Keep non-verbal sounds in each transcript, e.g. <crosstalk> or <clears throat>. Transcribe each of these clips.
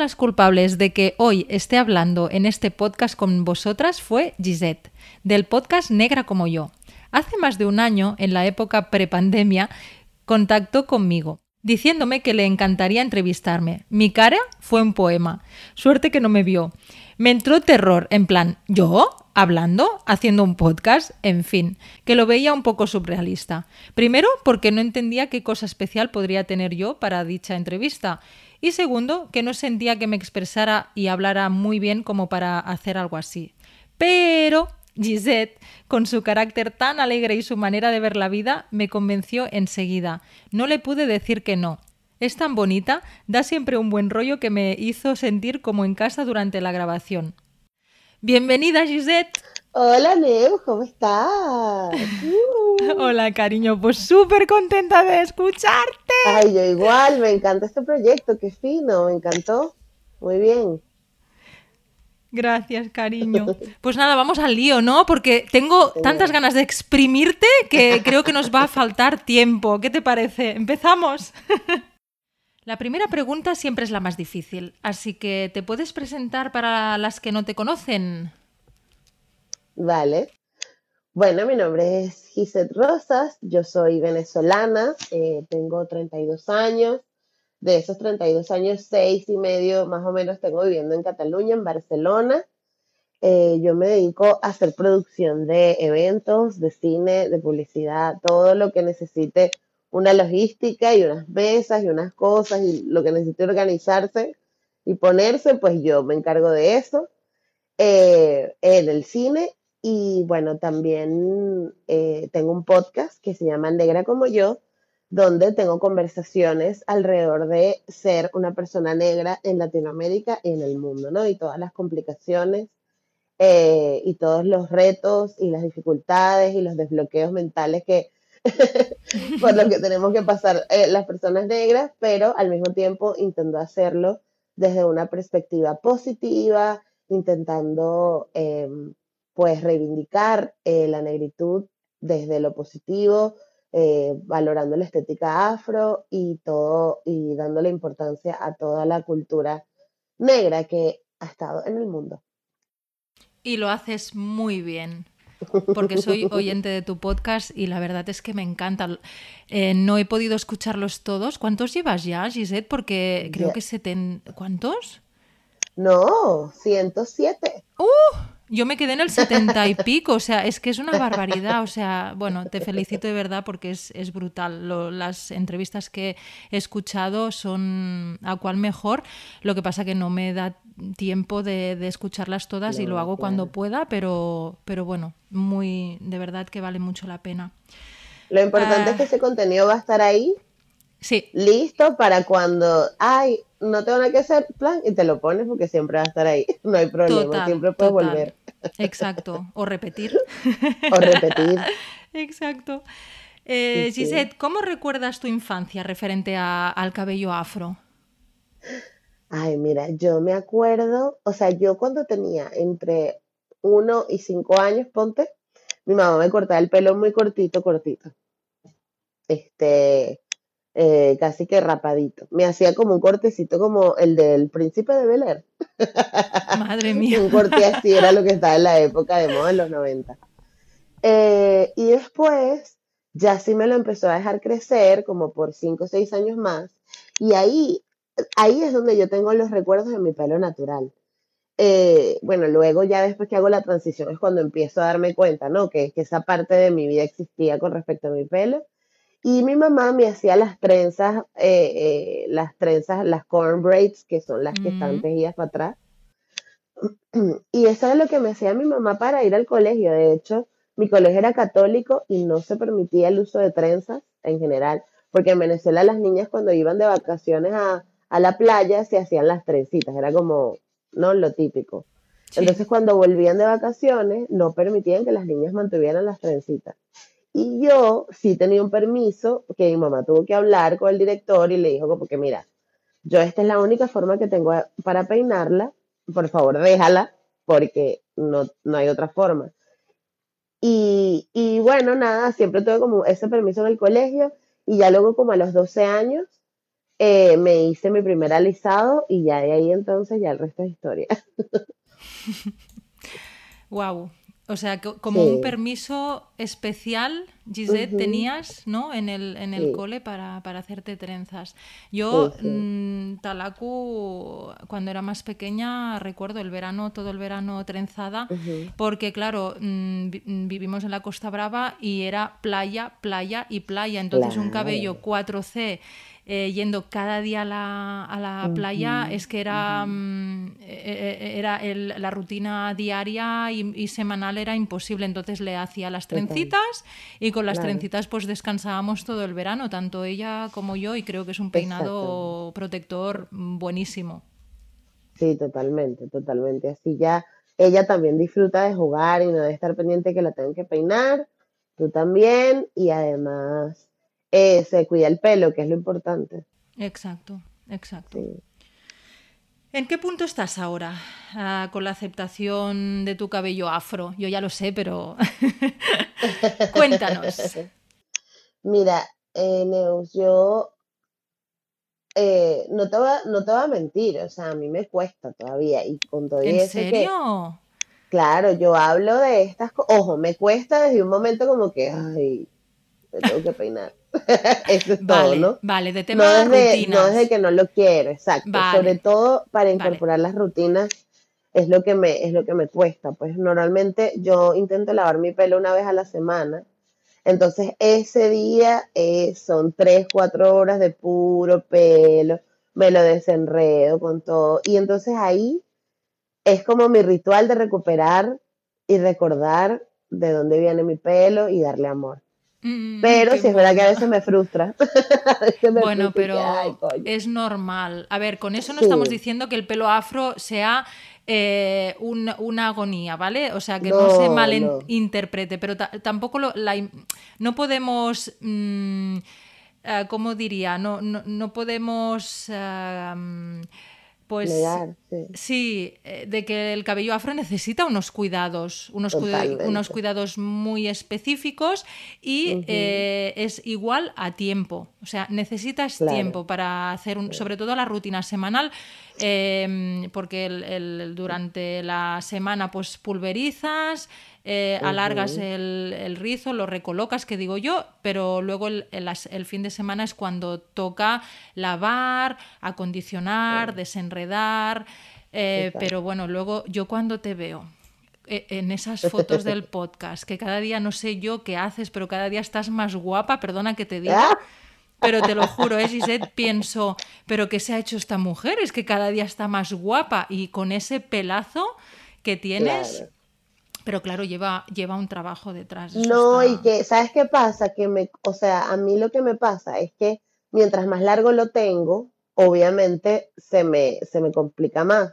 Las culpables de que hoy esté hablando en este podcast con vosotras fue Gisette, del podcast Negra como yo. Hace más de un año, en la época prepandemia, contactó conmigo, diciéndome que le encantaría entrevistarme. Mi cara fue un poema. Suerte que no me vio. Me entró terror, en plan, ¿yo? ¿Hablando? ¿Haciendo un podcast? En fin, que lo veía un poco surrealista. Primero, porque no entendía qué cosa especial podría tener yo para dicha entrevista. Y segundo, que no sentía que me expresara y hablara muy bien como para hacer algo así. Pero Gisette, con su carácter tan alegre y su manera de ver la vida, me convenció enseguida. No le pude decir que no. Es tan bonita, da siempre un buen rollo que me hizo sentir como en casa durante la grabación. Bienvenida, Gisette. Hola, Neu, ¿cómo estás? <laughs> Hola, cariño, pues súper contenta de escucharte. Ay, yo igual, me encanta este proyecto, qué fino, me encantó. Muy bien. Gracias, cariño. <laughs> Pues nada, vamos al lío, ¿no? Porque tengo tantas ganas de exprimirte que creo que nos va a faltar tiempo. ¿Qué te parece? ¿Empezamos? <laughs> La primera pregunta siempre es la más difícil, así que ¿te puedes presentar para las que no te conocen? Vale. Bueno, mi nombre es Gisette Rosas, yo soy venezolana, eh, tengo 32 años. De esos 32 años, seis y medio más o menos tengo viviendo en Cataluña, en Barcelona. Eh, yo me dedico a hacer producción de eventos, de cine, de publicidad, todo lo que necesite una logística y unas mesas y unas cosas y lo que necesite organizarse y ponerse, pues yo me encargo de eso eh, en el cine y bueno, también eh, tengo un podcast que se llama Negra como yo, donde tengo conversaciones alrededor de ser una persona negra en Latinoamérica y en el mundo, ¿no? Y todas las complicaciones eh, y todos los retos y las dificultades y los desbloqueos mentales que <laughs> por lo que <laughs> tenemos que pasar eh, las personas negras, pero al mismo tiempo intento hacerlo desde una perspectiva positiva, intentando em, pues reivindicar eh, la negritud desde lo positivo, eh, valorando la estética afro y todo, y dándole importancia a toda la cultura negra que ha estado en el mundo. Y lo haces muy bien porque soy oyente de tu podcast y la verdad es que me encanta. Eh, no he podido escucharlos todos. ¿Cuántos llevas ya, Gisette? Porque creo que seten... ¿Cuántos? No, 107. ¡Uh! Yo me quedé en el 70 y pico, o sea, es que es una barbaridad, o sea, bueno, te felicito de verdad porque es, brutal. las entrevistas que he escuchado son a cual mejor, lo que pasa que no me da tiempo de, escucharlas todas y lo hago cuando pueda, pero, pero bueno, muy, de verdad que vale mucho la pena. Lo importante es que ah. ese contenido va a estar ahí Sí. Listo para cuando, ay, no tengo nada que hacer, plan, y te lo pones porque siempre va a estar ahí. <laughs> No hay problema, siempre puedes volver. Exacto. O repetir. o repetir. <laughs> Exacto. Eh, Gisette, ¿cómo recuerdas tu infancia referente al cabello afro? Ay, mira, yo me acuerdo, o sea, yo cuando tenía entre uno y cinco años, ponte, mi mamá me cortaba el pelo muy cortito, cortito. Este, eh, casi que rapadito. Me hacía como un cortecito como el del príncipe de Bel Air. Madre <laughs> mía. un corte así era lo que estaba en la época de moda en los 90. Eh, y después ya sí me lo empezó a dejar crecer como por 5 o 6 años más. Y ahí, ahí es donde yo tengo los recuerdos de mi pelo natural. Eh, bueno, luego ya después que hago la transición es cuando empiezo a darme cuenta, ¿no? Que, que esa parte de mi vida existía con respecto a mi pelo y mi mamá me hacía las trenzas, eh, eh, las trenzas, las corn braids, que son las que están tejidas para atrás. <clears throat> Y eso es lo que me hacía mi mamá para ir al colegio. De hecho, mi colegio era católico y no se permitía el uso de trenzas en general, porque en Venezuela las niñas cuando iban de vacaciones a, a la playa se hacían las trencitas, era como, ¿no? Lo típico. Entonces cuando volvían de vacaciones no permitían que las niñas mantuvieran las trencitas. Y yo sí tenía un permiso que mi mamá tuvo que hablar con el director y le dijo como que mira, yo esta es la única forma que tengo para peinarla, por favor déjala porque no, no hay otra forma. Y, y, bueno, nada, siempre tuve como ese permiso en el colegio y ya luego como a los 12 años eh, me hice mi primer alisado y ya de ahí entonces ya el resto es historia. <laughs> wow. O sea, como un permiso especial, Gisette, tenías, ¿no? En el, en el cole para, hacerte trenzas. Yo, mm, Talacu, cuando era más pequeña, recuerdo el verano, todo el verano trenzada, porque claro, mm, vivimos en la Costa Brava y era playa, playa y playa. Entonces un cabello 4C eh, yendo cada día a la, a la playa, es que era, mm, eh, eh, era la rutina diaria y, semanal era imposible. Entonces le hacía las trencitas y con las trencitas pues descansábamos todo el verano, tanto ella como yo, y creo que es un peinado protector buenísimo. Sí, totalmente, totalmente. Así ya ella también disfruta de jugar y no de estar pendiente que la tengan que peinar, tú también, y además eh, se cuida el pelo, que es lo importante. Exacto, exacto. ¿En qué punto estás ahora ah, con la aceptación de tu cabello afro? Yo ya lo sé, pero <laughs> cuéntanos. Mira, eh, Neus, yo eh, no, te va, no te voy a mentir, o sea, a mí me cuesta todavía y con todo ¿En serio? claro, yo hablo de estas cosas, ojo, me cuesta desde un momento como que, ay, me tengo que peinar. <laughs> Eso es todo, ¿no? Vale, de tema no de No es de que no lo quiero, exacto. Sobre todo para incorporar las rutinas es lo que me es lo que me cuesta. Pues normalmente yo intento lavar mi pelo una vez a la semana. Entonces ese día eh, son tres, cuatro horas de puro pelo, me lo desenredo con todo. Y entonces ahí es como mi ritual de recuperar y recordar de dónde viene mi pelo y darle amor. Mm, pero si es verdad que a veces me frustra. <laughs> bueno, pero es normal. A ver, con eso no estamos diciendo que el pelo afro sea eh, una agonía, ¿vale? O sea, que no, se malinterprete, pero tampoco no podemos... Mm, eh, ¿Cómo diría? No, no, podemos... Eh, pues sí. Eh, de que el cabello afro necesita unos cuidados, unos, unos cuidados muy específicos y eh, es igual a tiempo. O sea, necesitas tiempo para hacer, un, sobre todo la rutina semanal, em, porque durante la semana pues pulverizas, eh, alargas el, rizo, lo recolocas, que digo yo, pero luego el, fin de semana es cuando toca lavar, acondicionar, desenredar, eh, pero bueno, luego yo cuando te veo eh, en esas fotos del <laughs> podcast, que cada día no sé yo qué haces, pero cada día estás más guapa, perdona que te diga. Pero te lo juro, es Gisette, pienso, pero ¿qué se ha hecho esta mujer? Es que cada día está más guapa y con ese pelazo que tienes, pero claro, lleva, lleva un trabajo detrás. No, y que, ¿sabes qué pasa? Que me, o sea, a mí lo que me pasa es que mientras más largo lo tengo, obviamente se me, se me complica más.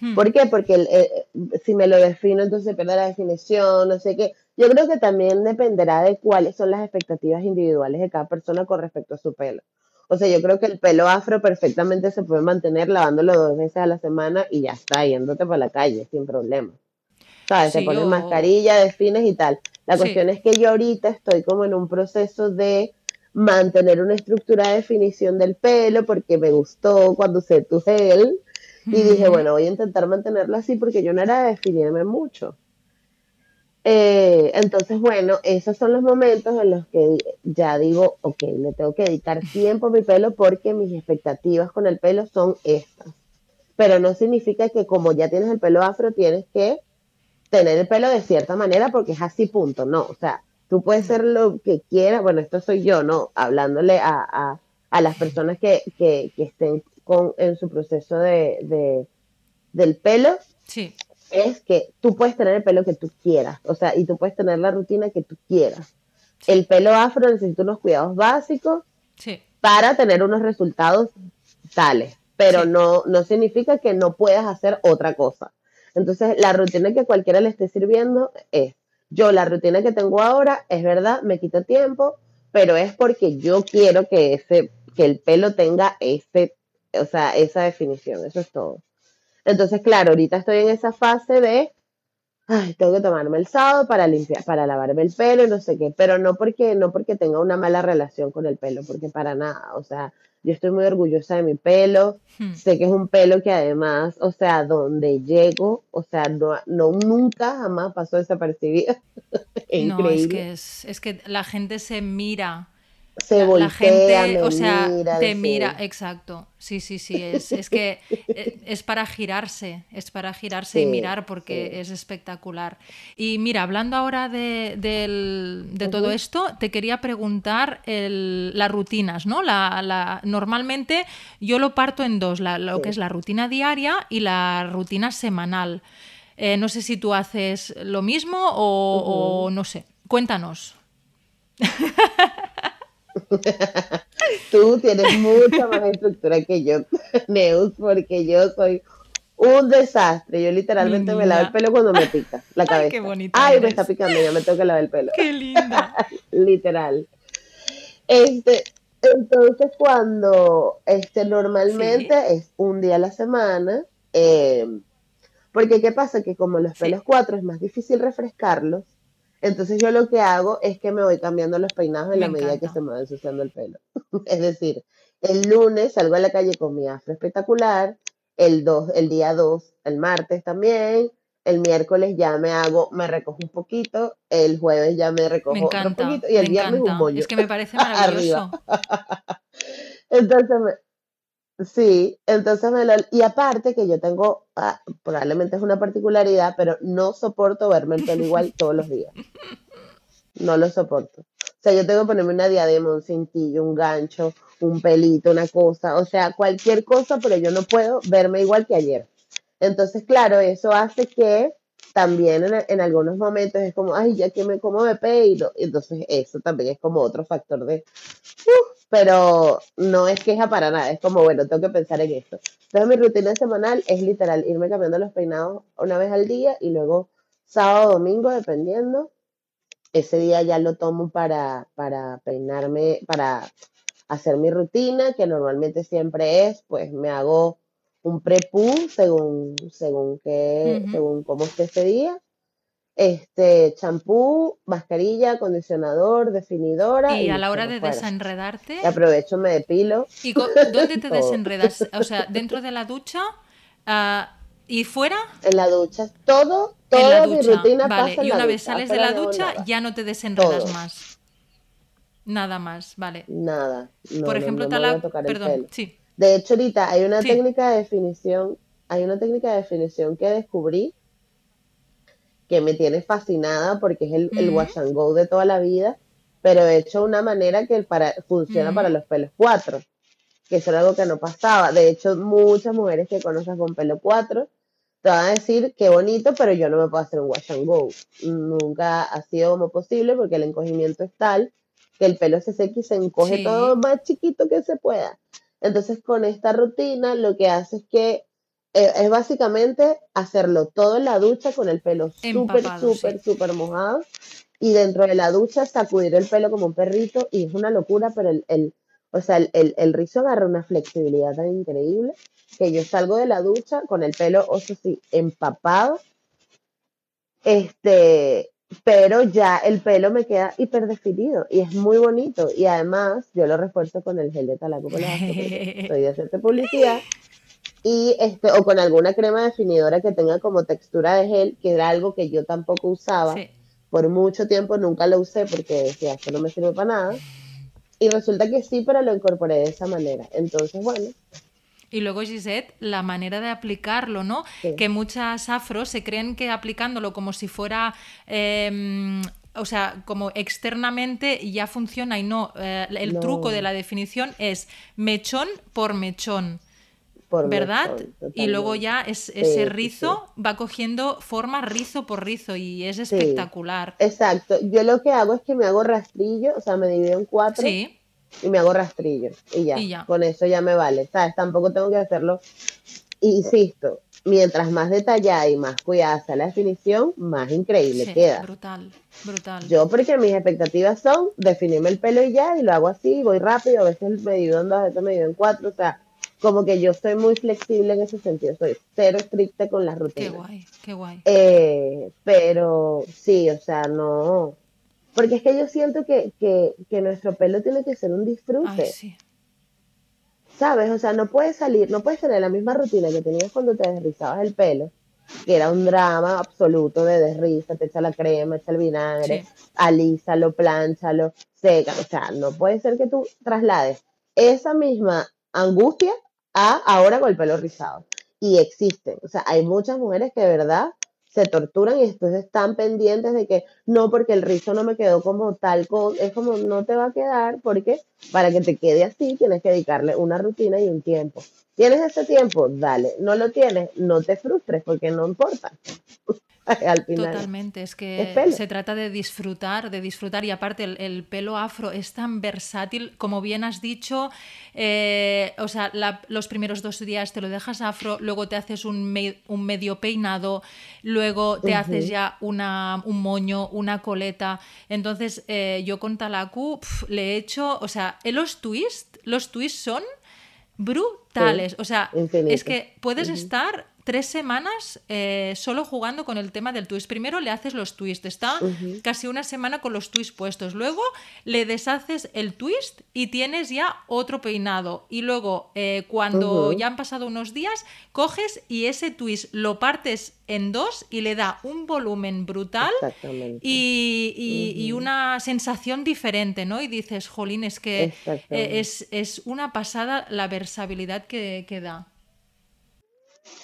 Hmm. ¿Por qué? Porque si me lo defino, entonces pierde la definición, no sé qué. Yo creo que también dependerá de cuáles son las expectativas individuales de cada persona con respecto a su pelo. O sea, yo creo que el pelo afro perfectamente se puede mantener lavándolo dos veces a la semana y ya está, yéndote por la calle sin problema. ¿sabes? se pone mascarilla, defines y tal. La cuestión es que yo ahorita estoy como en un proceso de mantener una estructura de definición del pelo porque me gustó cuando usé tu gel y dije, bueno, voy a intentar mantenerlo así porque yo no era de definirme mucho. Eh, entonces, bueno, esos son los momentos en los que ya digo, ok, le tengo que dedicar tiempo a mi pelo porque mis expectativas con el pelo son estas. Pero no significa que como ya tienes el pelo afro, tienes que tener el pelo de cierta manera porque es así, punto. No, o sea, tú puedes ser lo que quieras. Bueno, esto soy yo, ¿no? Hablándole a, las personas que, estén con, en su proceso de, del pelo. Sí. Es que tú puedes tener el pelo que tú quieras, o sea, y tú puedes tener la rutina que tú quieras. El pelo afro necesita unos cuidados básicos sí. para tener unos resultados tales. pero no, no significa que no puedas hacer otra cosa. Entonces, la rutina que cualquiera le esté sirviendo es, yo la rutina que tengo ahora, es verdad, me quita tiempo, pero es porque yo quiero que ese, que el pelo tenga ese, o sea, esa definición, eso es todo. Entonces, claro, ahorita estoy en esa fase de ay, tengo que tomarme el sábado para limpiar, para lavarme el pelo y no sé qué, pero no porque, no porque tenga una mala relación con el pelo, porque para nada, o sea, yo estoy muy orgullosa de mi pelo, hmm. sé que es un pelo que además, o sea, donde llego, o sea, no, no nunca jamás pasó desapercibido. <laughs> no, es que, es, es que la gente se mira se la, gente, o sea, te mira, exacto. Sí, sí, sí, es, es que eh, es para girarse, es para girarse y mirar porque es espectacular. Y mira, hablando ahora de, de todo esto, te quería preguntar el, las rutinas, ¿no? La, la, normalmente yo lo parto en dos, lo que es la rutina diaria y la rutina semanal. Eh, no sé si tú haces lo mismo o, o no sé. Cuéntanos. <laughs> <laughs> Tú tienes mucha más estructura que yo, <laughs> Neus, porque yo soy un desastre. Yo literalmente me lavo el pelo cuando me pica la cabeza. <laughs> Ay, qué bonita Ay, me está picando, ya me tengo que lavar el pelo. Qué linda. Literal. Este, entonces cuando este normalmente es un día a la semana, eh, porque qué pasa que como los pelos cuatro es más difícil refrescarlos, entonces yo lo que hago es que me voy cambiando los peinados en la medida que se me va ensuciando el pelo. <laughs> es decir, el lunes salgo a la calle con mi afro espectacular, el, dos, el día 2, el martes también, el miércoles ya me hago, me recojo un poquito, el jueves ya me recojo un poquito y el viernes un bollo. Es que me parece <laughs> maravilloso. <laughs> Entonces, Sí, entonces me lo... Y aparte que yo tengo, ah, probablemente es una particularidad, pero no soporto verme el pelo igual todos los días. No lo soporto. O sea, yo tengo que ponerme una diadema, un cintillo, un gancho, un pelito, una cosa, o sea, cualquier cosa, pero yo no puedo verme igual que ayer. Entonces, claro, eso hace que también en, algunos momentos es como, ay, ya que me, como me peino. Entonces, eso también es como otro factor de, pero no es queja para nada, es como, bueno, tengo que pensar en esto. Entonces mi rutina semanal es literal irme cambiando los peinados una vez al día y luego sábado, domingo, dependiendo. Ese día ya lo tomo para, para peinarme, para hacer mi rutina, que normalmente siempre es, pues me hago un prepú según, según, que, según cómo esté ese día este champú, mascarilla, acondicionador, definidora. Y, a la hora de desenredarte. aprovecho, me depilo. ¿Y dónde te <laughs> desenredas? O sea, <laughs> dentro de la ducha ah, y fuera. En la ducha, todo, toda mi rutina vale. y una vez sales de la ducha ya no te desenredas más. Nada más, vale. Nada. Por ejemplo, tal perdón, sí. De hecho, ahorita hay una técnica de definición, hay una técnica de definición que descubrí que me tiene fascinada porque es el, el wash and go de toda la vida, pero hecho de una manera que para, funciona para los pelos cuatro, que eso era algo que no pasaba. De hecho, muchas mujeres que conoces con pelo cuatro te van a decir qué bonito, pero yo no me puedo hacer un wash and go. Nunca ha sido como posible porque el encogimiento es tal que el pelo se seca y se encoge todo más chiquito que se pueda. Entonces, con esta rutina, lo que hace es que es básicamente hacerlo todo en la ducha con el pelo súper, súper, súper mojado y dentro de la ducha sacudir el pelo como un perrito y es una locura, pero el, el o sea, el, el, rizo agarra una flexibilidad tan increíble que yo salgo de la ducha con el pelo, o sea, sí, empapado, este, pero ya el pelo me queda hiperdefinido y es muy bonito y además yo lo refuerzo con el gel de talaco con estoy <laughs> de hacerte publicidad y este, o con alguna crema definidora que tenga como textura de gel, que era algo que yo tampoco usaba. Por mucho tiempo nunca lo usé porque decía, esto no me sirve para nada. Y resulta que sí, pero lo incorporé de esa manera. Entonces, bueno. Y luego, Gisette, la manera de aplicarlo, ¿no? Que muchas afros se creen que aplicándolo como si fuera em, o sea, como externamente ya funciona y no. Eh, el truco de la definición es mechón por mechón. ¿Verdad? y luego ya es, ese rizo va cogiendo forma rizo por rizo y es espectacular. exacto. Yo lo que hago es que me hago rastrillo, o sea, me divido en cuatro. y me hago rastrillo y ya, Y ya. con eso ya me vale, ¿sabes? Tampoco tengo que hacerlo, insisto, mientras más detallada y más cuidada sea la definición, más increíble Sí, queda. brutal, brutal. Yo porque mis expectativas son definirme el pelo y ya, y lo hago así, voy rápido, a veces me divido en dos, a veces me divido en cuatro, o sea, como que yo soy muy flexible en ese sentido, soy cero estricta con las Qué rutinas. guay, qué guay. Eh, pero sí, o sea, no. Porque es que yo siento que, que, que nuestro pelo tiene que ser un disfrute, Ay, sí. ¿sabes? O sea, no puedes salir, no puedes tener la misma rutina que tenías cuando te desrizabas el pelo, que era un drama absoluto de desriza, te echa la crema, echa el vinagre, Sí. alízalo, plánchalo, seca. O sea, no puede ser que tú traslades esa misma angustia ahora con el pelo rizado. Y existen. O sea, hay muchas mujeres que de verdad se torturan y entonces están pendientes de que no, porque el rizo no me quedó como tal, es como no te va a quedar, porque para que te quede así tienes que dedicarle una rutina y un tiempo. ¿Tienes ese tiempo? Dale. ¿No lo tienes? No te frustres, porque no importa. <laughs> Al final. Totalmente, es que se trata de disfrutar, de disfrutar y aparte el, el pelo afro es tan versátil, como bien has dicho, eh, o sea, la- los primeros dos días te lo dejas afro, luego te haces un, me- un medio peinado, luego te haces ya una, un moño, una coleta, entonces eh, yo con Talaku pf, le he hecho, o sea, eh, los twists, los twists son brutales, o sea, es que puedes estar tres semanas eh, solo jugando con el tema del twist. Primero le haces los twists, está casi una semana con los twists puestos. Luego le deshaces el twist y tienes ya otro peinado. Y luego, eh, cuando ya han pasado unos días, coges y ese twist lo partes en dos y le da un volumen brutal. Y, una sensación diferente, ¿no? Y dices, jolín, es que eh, es, es una pasada la versabilidad que, que da.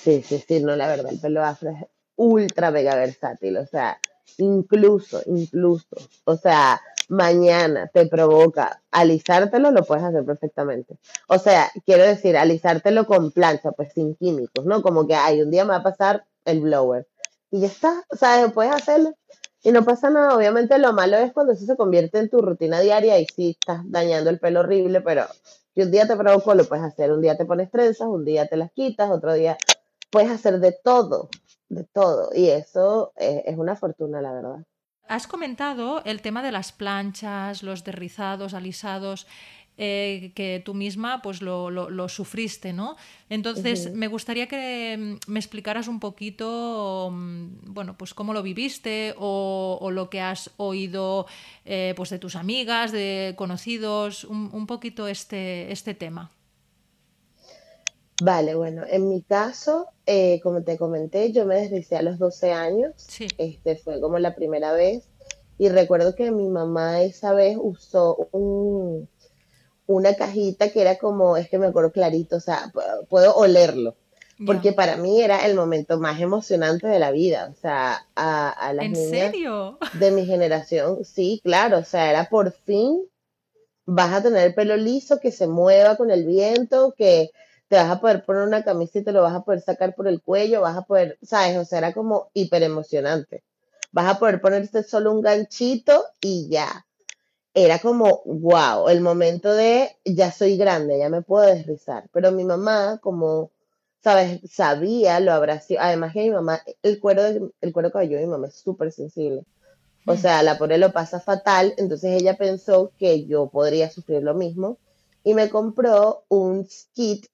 Sí, sí, sí, no, la verdad, el pelo afro es ultra mega versátil, o sea, incluso, incluso, o sea, mañana te provoca alisártelo, lo puedes hacer perfectamente. O sea, quiero decir, alisártelo con plancha, pues sin químicos, ¿no? Como que, ay, un día me va a pasar el blower y ya está, o sea, puedes hacerlo y no pasa nada. Obviamente lo malo es cuando eso se convierte en tu rutina diaria y sí estás dañando el pelo horrible, pero si un día te provocó, lo puedes hacer. Un día te pones trenzas, un día te las quitas, otro día puedes hacer de todo, de todo. Y eso eh, es una fortuna, la verdad. Has comentado el tema de las planchas, los derrizados, alisados, eh, que tú misma pues lo, lo- lo sufriste, ¿no? Entonces, me gustaría que mm, me explicaras un poquito, mm, bueno, pues cómo lo viviste o, o lo que has oído eh, pues de tus amigas, de conocidos, un, un poquito este, este tema. Vale, bueno, en mi caso, eh, como te comenté, yo me deslicé a los 12 años. Sí, Este fue como la primera vez. Y recuerdo que mi mamá esa vez usó un, una cajita que era como, es que me acuerdo clarito, o sea, pu- puedo olerlo. Porque para mí era el momento más emocionante de la vida. O sea, a, a las ¿En niñas serio? de mi generación, sí, claro, o sea, era por fin vas a tener el pelo liso, que se mueva con el viento, que te vas a poder poner una camisa y te lo vas a poder sacar por el cuello, vas a poder, ¿sabes? O sea, era como hiper emocionante. Vas a poder ponerte solo un ganchito y ya. Era como, wow, el momento de ya soy grande, ya me puedo desrizar. Pero mi mamá, como, ¿sabes? Sabía, lo sido. Además que mi mamá, el cuero, de- el cuero cabelludo de mi mamá es súper sensible. O sea, la pobre lo pasa fatal, entonces ella pensó que yo podría sufrir lo mismo y me compró un kit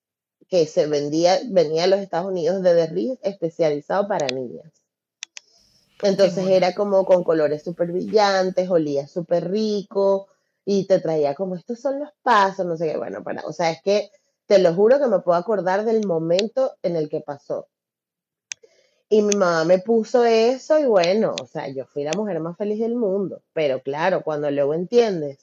que se vendía, venía de los Estados Unidos de derriz especializado para niñas. Entonces era como con colores súper brillantes, olía súper rico y te traía como estos son los pasos, no sé qué, bueno, para, o sea, es que te lo juro que me puedo acordar del momento en el que pasó. Y mi mamá me puso eso y bueno, o sea, yo fui la mujer más feliz del mundo. Pero claro, cuando luego entiendes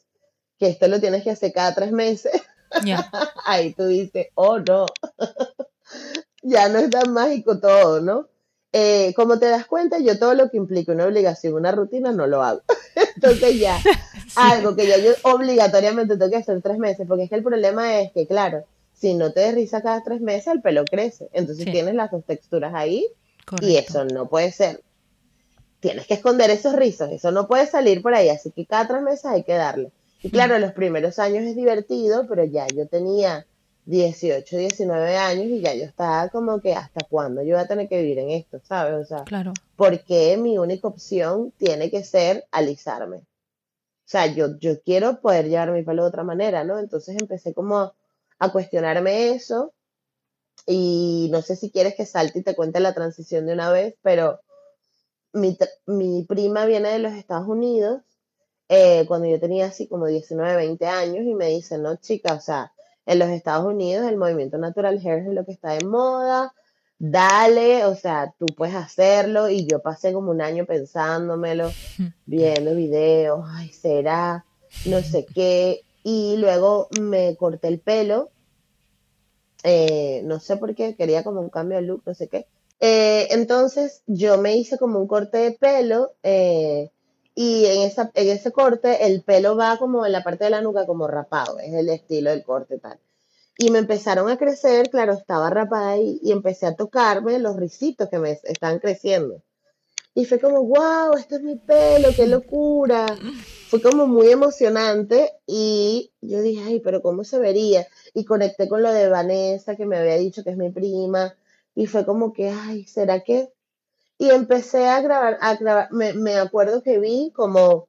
que esto lo tienes que hacer cada tres meses, <laughs> <laughs> Ahí tú dices, oh no, <laughs> ya no es tan mágico todo, ¿no? Eh, como te das cuenta, yo todo lo que implica una obligación, una rutina, no lo hago. <laughs> Entonces ya, sí, algo que ya yo obligatoriamente tengo que hacer tres meses, porque es que el problema es que, claro, si no te desrizas cada tres meses, el pelo crece. Entonces sí, tienes las dos texturas ahí y eso no puede ser. Tienes que esconder esos rizos, eso no puede salir por ahí, así que cada tres meses hay que darle. Y claro, los primeros años es divertido, pero ya yo tenía 18, 19 años y ya yo estaba como que hasta cuándo yo voy a tener que vivir en esto, ¿sabes? O sea, Claro. porque mi única opción tiene que ser alisarme. O sea, yo, yo quiero poder llevar mi pelo de otra manera, ¿no? Entonces empecé como a cuestionarme eso y no sé si quieres que salte y te cuente la transición de una vez, pero mi, mi prima viene de los Estados Unidos eh, cuando yo tenía así como 19, 20 años y me dice, no, chica, o sea, en los Estados Unidos el movimiento natural hair es lo que está de moda, dale, o sea, tú puedes hacerlo y yo pasé como un año pensándomelo, <laughs> viendo videos, ay, será, no sé qué, y luego me corté el pelo, eh, no sé por qué, quería como un cambio de look, no sé qué. Eh, entonces yo me hice como un corte de pelo eh, y en, esa, en ese corte el pelo va como en la parte de la nuca como rapado, es el estilo del corte tal. Y me empezaron a crecer, claro, estaba rapada ahí y empecé a tocarme los risitos que me están creciendo. Y fue como, wow, este es mi pelo, qué locura. Fue como muy emocionante y yo dije, ay, pero ¿cómo se vería? Y conecté con lo de Vanessa, que me había dicho que es mi prima. Y fue como que, ay, ¿será que? Y empecé a grabar, a grabar. Me, me acuerdo que vi como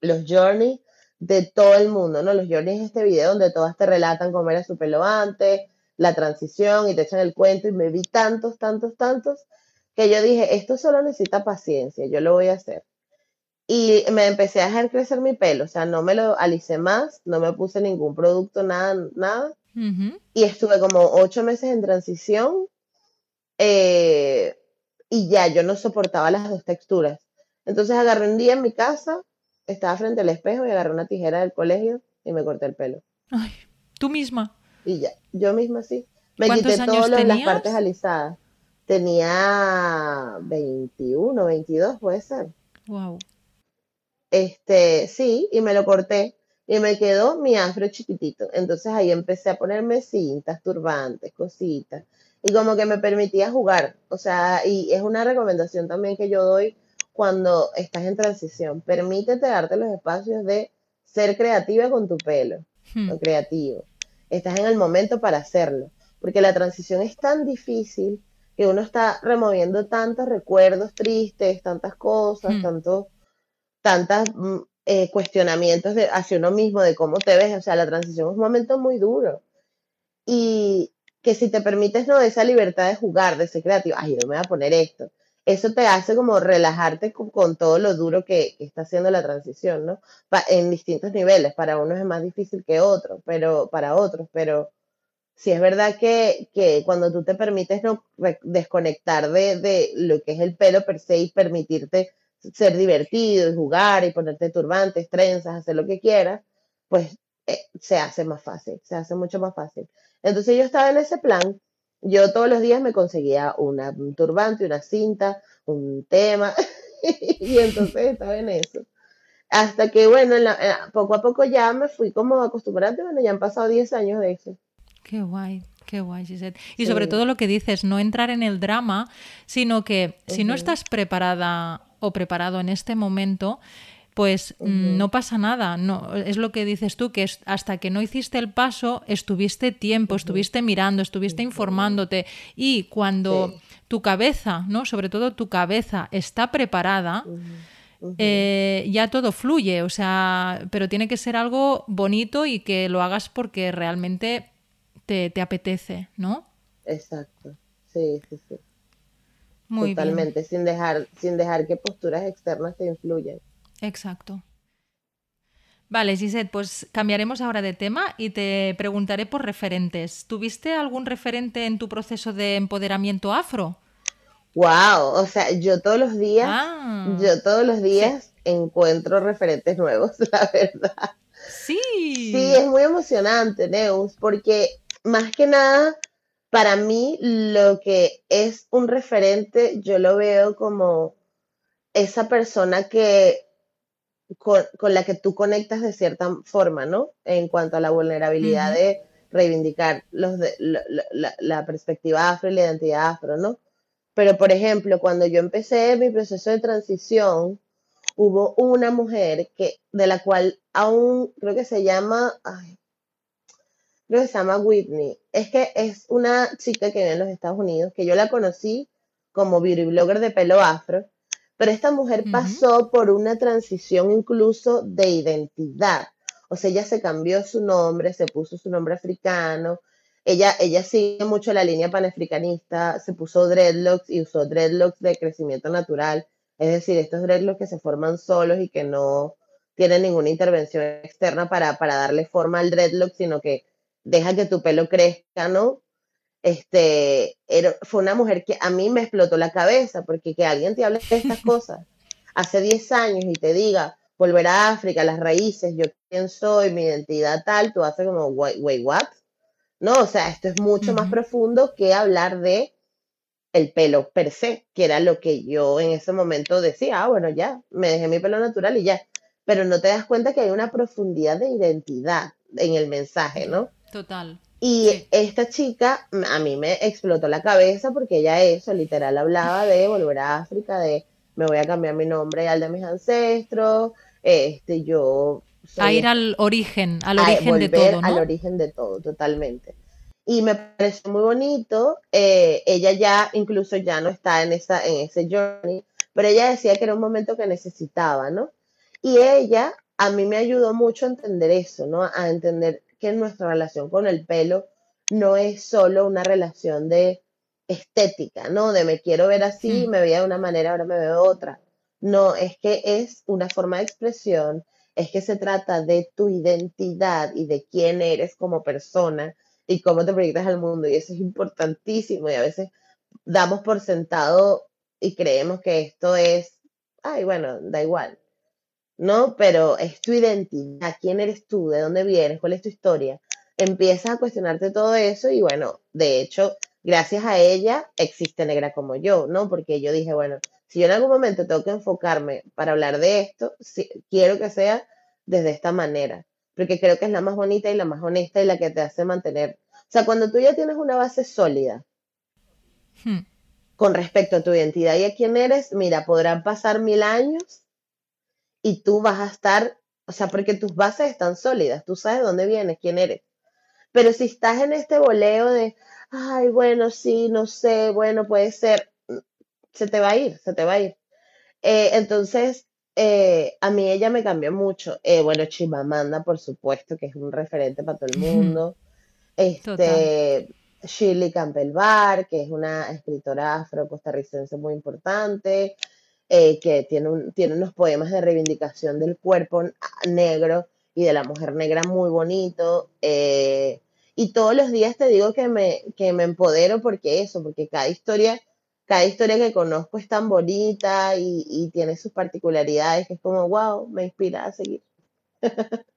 los journeys de todo el mundo, ¿no? Los journeys es este video donde todas te relatan cómo era su pelo antes, la transición y te echan el cuento y me vi tantos, tantos, tantos que yo dije, esto solo necesita paciencia, yo lo voy a hacer. Y me empecé a dejar crecer mi pelo, o sea, no me lo alicé más, no me puse ningún producto, nada, nada. Ujú. Y estuve como ocho meses en transición eh, y ya yo no soportaba las dos texturas. Entonces agarré un día en mi casa, estaba frente al espejo y agarré una tijera del colegio y me corté el pelo. Ay, tú misma. Y ya, yo misma sí. Me ¿Cuántos quité de las partes alisadas. Tenía 21, 22 puede ser. Wow. Este, sí, y me lo corté y me quedó mi afro chiquitito. Entonces ahí empecé a ponerme cintas, turbantes, cositas. Y como que me permitía jugar. O sea, y es una recomendación también que yo doy cuando estás en transición. Permítete darte los espacios de ser creativa con tu pelo, Hmm. o creativo. Estás en el momento para hacerlo. Porque la transición es tan difícil que uno está removiendo tantos recuerdos tristes, tantas cosas, Hmm. tantos tantas mm, eh, cuestionamientos de, hacia uno mismo, de cómo te ves. O sea, la transición es un momento muy duro. Y que si te permites, no, esa libertad de jugar, de ser creativo, ay, yo me voy a poner esto. Eso te hace como relajarte con, todo lo duro que, está haciendo la transición, ¿no? En distintos niveles. Para unos es más difícil que otros, pero para otros, pero sí es verdad que, que cuando tú te permites no desconectar de, de lo que es el pelo per se y permitirte ser divertido y jugar y ponerte turbantes, trenzas, hacer lo que quieras, pues eh, se hace más fácil, se hace mucho más fácil. Entonces yo estaba en ese plan, yo todos los días me conseguía una, un turbante, una cinta, un tema, <laughs> y entonces estaba en eso. Hasta que, bueno, en la- en- poco a poco ya me fui como acostumbrando, bueno, ya han pasado 10 años de eso. Qué guay, qué guay, Gisette. Y sobre Sí. todo lo que dices, no entrar en el drama, sino que si no estás preparada o preparado en este momento, pues mm, no pasa nada. No, es lo que dices tú, que es, hasta que no hiciste el paso, estuviste tiempo, estuviste mirando, estuviste informándote. Y cuando Sí. tu cabeza, ¿no? Sobre todo tu cabeza está preparada, eh, ya todo fluye, o sea, pero tiene que ser algo bonito y que lo hagas porque realmente te, te apetece, ¿no? Exacto, sí, sí, sí. Muy bien, Totalmente, sin dejar, sin dejar que posturas externas te influyan. Exacto. Vale, Gisette, pues cambiaremos ahora de tema y te preguntaré por referentes. ¿Tuviste algún referente en tu proceso de empoderamiento afro? Wow, o sea, yo todos los días, Ah, yo todos los días encuentro referentes nuevos, <laughs> la verdad. sí. Sí, es muy emocionante, Neus, porque más que nada, para mí lo que es un referente, yo lo veo como esa persona que con, con la que tú conectas de cierta forma, ¿no? En cuanto a la vulnerabilidad de reivindicar los de, la, la- la- la perspectiva afro y la identidad afro, ¿no? Pero, por ejemplo, cuando yo empecé mi proceso de transición, hubo una mujer que, de la cual aún creo que se llama, ay, creo que se llama Whitney. Es que es una chica que vive en los Estados Unidos, que yo la conocí como beauty blogger de pelo afro, pero esta mujer pasó por una transición incluso de identidad. O sea, ella se cambió su nombre, se puso su nombre africano. Ella, ella sigue mucho la línea panafricanista, se puso dreadlocks y usó dreadlocks de crecimiento natural. Es decir, estos dreadlocks que se forman solos y que no tienen ninguna intervención externa para, para darle forma al dreadlock, sino que deja que tu pelo crezca, ¿no? Este, fue una mujer que a mí me explotó la cabeza, porque que alguien te hable de estas <laughs> cosas hace 10 años y te diga, volver a África, las raíces, yo quién soy, mi identidad tal, tú haces como, wait, what? No, o sea, esto es mucho más profundo que hablar de el pelo per se, que era lo que yo en ese momento decía, ah, bueno, ya, me dejé mi pelo natural y ya. Pero no te das cuenta que hay una profundidad de identidad en el mensaje, ¿no? Total. Y esta chica a mí me explotó la cabeza porque ella eso, literal, hablaba de volver a África, de me voy a cambiar mi nombre al de mis ancestros, este, yo... a ir al origen, al origen de todo, ¿no? al origen de todo, totalmente. Y me pareció muy bonito, eh, ella ya incluso ya no está en, esa, en ese journey, pero ella decía que era un momento que necesitaba, ¿no? Y ella a mí me ayudó mucho a entender eso, ¿no? A entender que nuestra relación con el pelo no es solo una relación de estética, ¿no? De me quiero ver así, mm. me veía de una manera, ahora me veo de otra. No, es que es una forma de expresión, es que se trata de tu identidad y de quién eres como persona y cómo te proyectas al mundo. Y eso es importantísimo y a veces damos por sentado y creemos que esto es, ay, bueno, da igual. ¿No? Pero es tu identidad, quién eres tú, de dónde vienes, cuál es tu historia. Empiezas a cuestionarte todo eso y bueno, de hecho, gracias a ella existe Negra como yo, ¿no? Porque yo dije, bueno, si yo en algún momento tengo que enfocarme para hablar de esto, quiero que sea desde esta manera, porque creo que es la más bonita y la más honesta y la que te hace mantener. O sea, cuando tú ya tienes una base sólida hmm. con respecto a tu identidad y a quién eres, mira, podrán pasar mil años y tú vas a estar, o sea, porque tus bases están sólidas, tú sabes dónde vienes, quién eres. Pero si estás en este boleo de, ay, bueno, sí, no sé, bueno, puede ser, se te va a ir, se te va a ir. Eh, entonces, eh, a mí ella me cambió mucho. Eh, bueno, Chimamanda, por supuesto, que es un referente para todo el mundo. Este, Shirley Campbell Barr, que es una escritora afro-costarricense muy importante, que tiene, un, tiene unos poemas de reivindicación del cuerpo negro y de la mujer negra muy bonito. y todos los días te digo que me, que me empodero porque eso, porque cada historia cada historia que conozco es tan bonita y, tiene sus particularidades que es como, wow, me inspira a seguir. <laughs>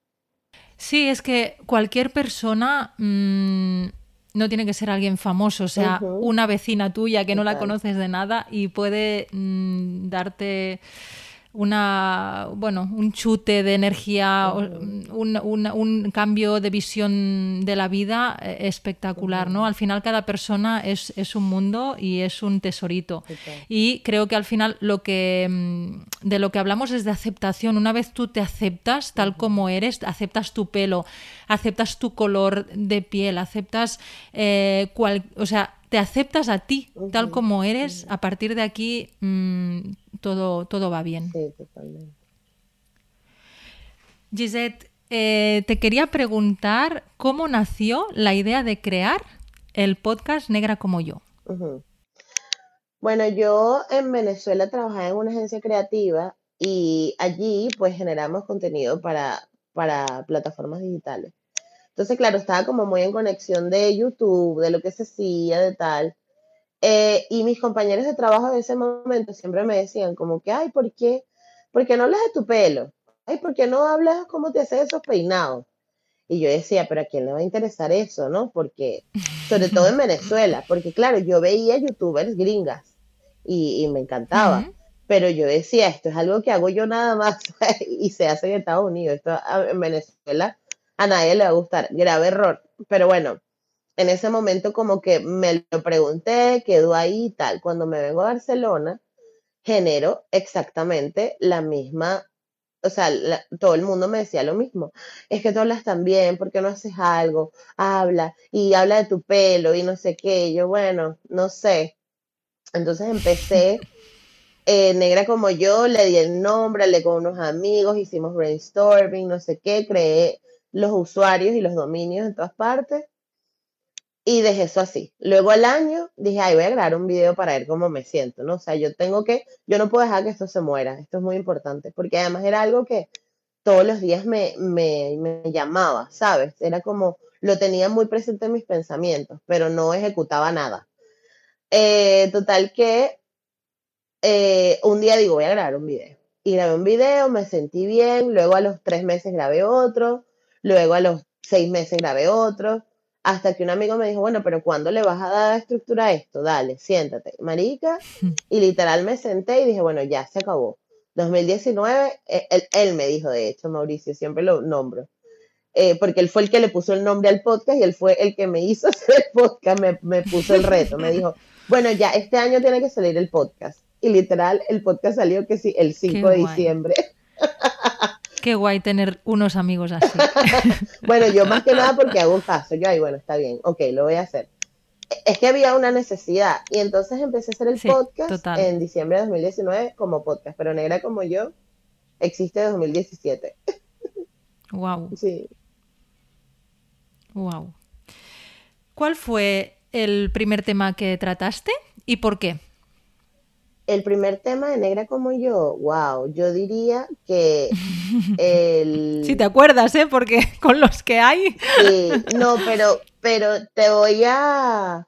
Sí, es que cualquier persona mm, no tiene que ser alguien famoso, o sea, una vecina tuya que no la conoces de nada y puede mm, darte una, bueno, un chute de energía, un, cambio de visión de la vida eh, espectacular, ¿no? Al final cada persona es, un mundo y es un tesorito. Y creo que al final lo que mm, de lo que hablamos es de aceptación. Una vez tú te aceptas tal como eres, aceptas tu pelo, aceptas tu color de piel, aceptas eh, cual, o sea, te aceptas a ti tal como eres, a partir de aquí mm, todo, todo va bien. Sí, totalmente. Gisette, eh, te quería preguntar cómo nació la idea de crear el podcast Negra como yo. Bueno, yo en Venezuela trabajaba en una agencia creativa y allí pues generamos contenido para, para plataformas digitales. Entonces, claro, estaba como muy en conexión de YouTube, de lo que se hacía, de tal. Eh, y mis compañeros de trabajo en ese momento siempre me decían como que, ay, ¿por qué? ¿Por qué no hablas de tu pelo? Ay, ¿por qué no hablas cómo te haces esos peinados? Y yo decía, pero ¿a quién le va a interesar eso, no? Porque, sobre todo en <laughs> Venezuela, porque claro, yo veía youtubers gringas y, me encantaba, pero yo decía, esto es algo que hago yo nada más <laughs> y se hace en Estados Unidos, esto en Venezuela a nadie le va a gustar, grave error, pero bueno, en ese momento como que me lo pregunté, quedó ahí y tal. Cuando me vengo a Barcelona, genero exactamente la misma, o sea, todo el mundo me decía lo mismo. Es que tú hablas tan bien, ¿por qué no haces algo? Habla y habla de tu pelo y no sé qué. yo, bueno, no sé. Entonces empecé, <laughs> eh, negra como yo, le di el nombre, hablé con unos amigos, hicimos brainstorming, no sé qué, creé los usuarios y los dominios en todas partes y dejé eso así. Luego al año dije, ay, voy a grabar un video para ver cómo me siento, ¿no? O sea, yo tengo que, yo no puedo dejar que esto se muera, esto es muy importante, porque además era algo que todos los días me, me, llamaba, ¿sabes? Era como, lo tenía muy presente en mis pensamientos, pero no ejecutaba nada. Eh, total que eh, un día digo, voy a grabar un video. Y grabé un video, me sentí bien, luego a los tres meses grabé otro, luego a los seis meses grabé otro, hasta que un amigo me dijo, bueno, pero ¿cuándo le vas a dar estructura a esto? Dale, siéntate, marica. <laughs> Y literal me senté y dije, bueno, ya se acabó. 2019, eh, él, me dijo, de hecho, Mauricio, siempre lo nombro, eh, porque él fue el que le puso el nombre al podcast y él fue el que me hizo <laughs> hacer el podcast, me, me puso el reto, me dijo, <laughs> bueno, ya este año tiene que salir el podcast. Y literal, el podcast salió que sí, el 5 de diciembre. Qué guay tener unos amigos así. <laughs> bueno, yo más que nada porque hago caso. Yo, ay, bueno, está bien, ok, lo voy a hacer. Es que había una necesidad y entonces empecé a hacer el podcast en diciembre de 2019 como podcast, pero Negra como yo existe de 2017. Wow. Sí. Wow. ¿Cuál fue el primer tema que trataste y por qué? El primer tema de Negra como yo, wow, yo diría que <laughs> el... Si te acuerdas, ¿eh? Porque <laughs> con los que hay... Sí, no, pero, pero te voy a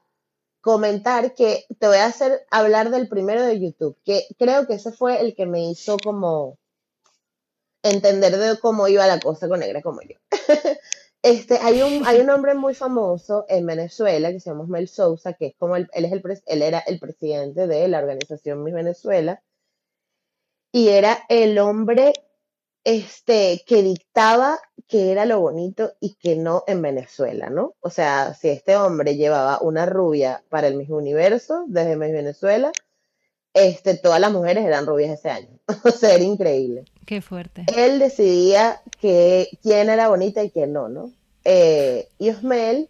comentar que te voy a hacer hablar del primero de YouTube, que creo que ese fue el que me hizo como entender de cómo iba la cosa con Negra como yo. <laughs> Este, hay un, hay un <laughs> hombre muy famoso en Venezuela que se llama Mel Sousa, que es como él, es el, él era el presidente de la organización Miss Venezuela, y era el hombre este, que dictaba qué era lo bonito y qué no en Venezuela, ¿no? O sea, si este hombre llevaba una rubia para el mismo universo desde Miss Venezuela, este, todas las mujeres eran rubias ese año. <laughs> o sea, era increíble. Qué fuerte. Él decidía que, quién era bonita y quién no, ¿no? Eh, y Osmel